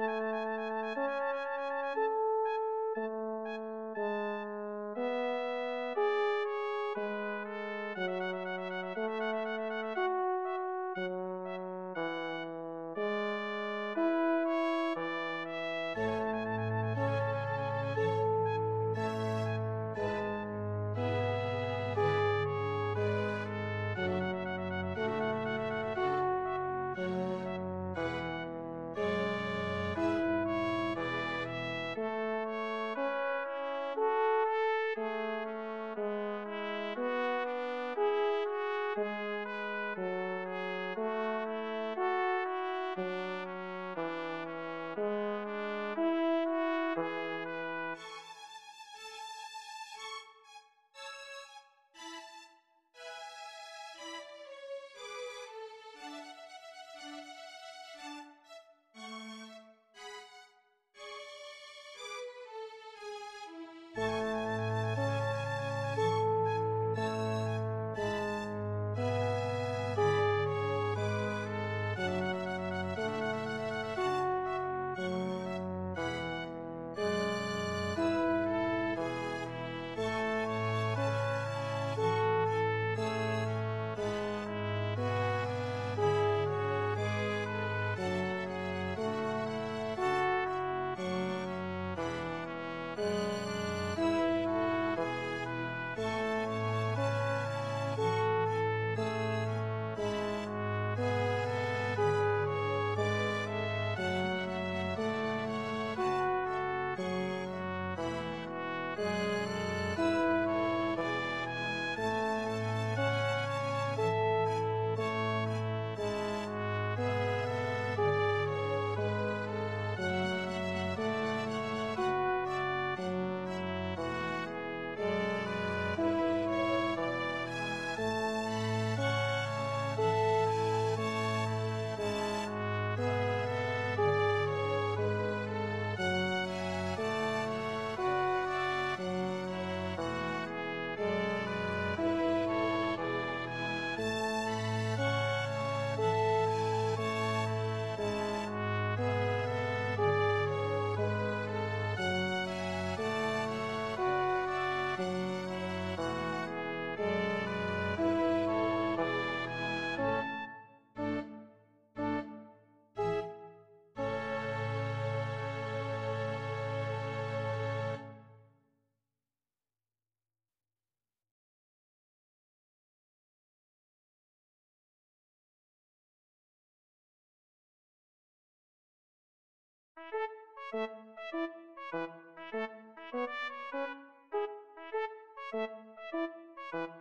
Música Thank you.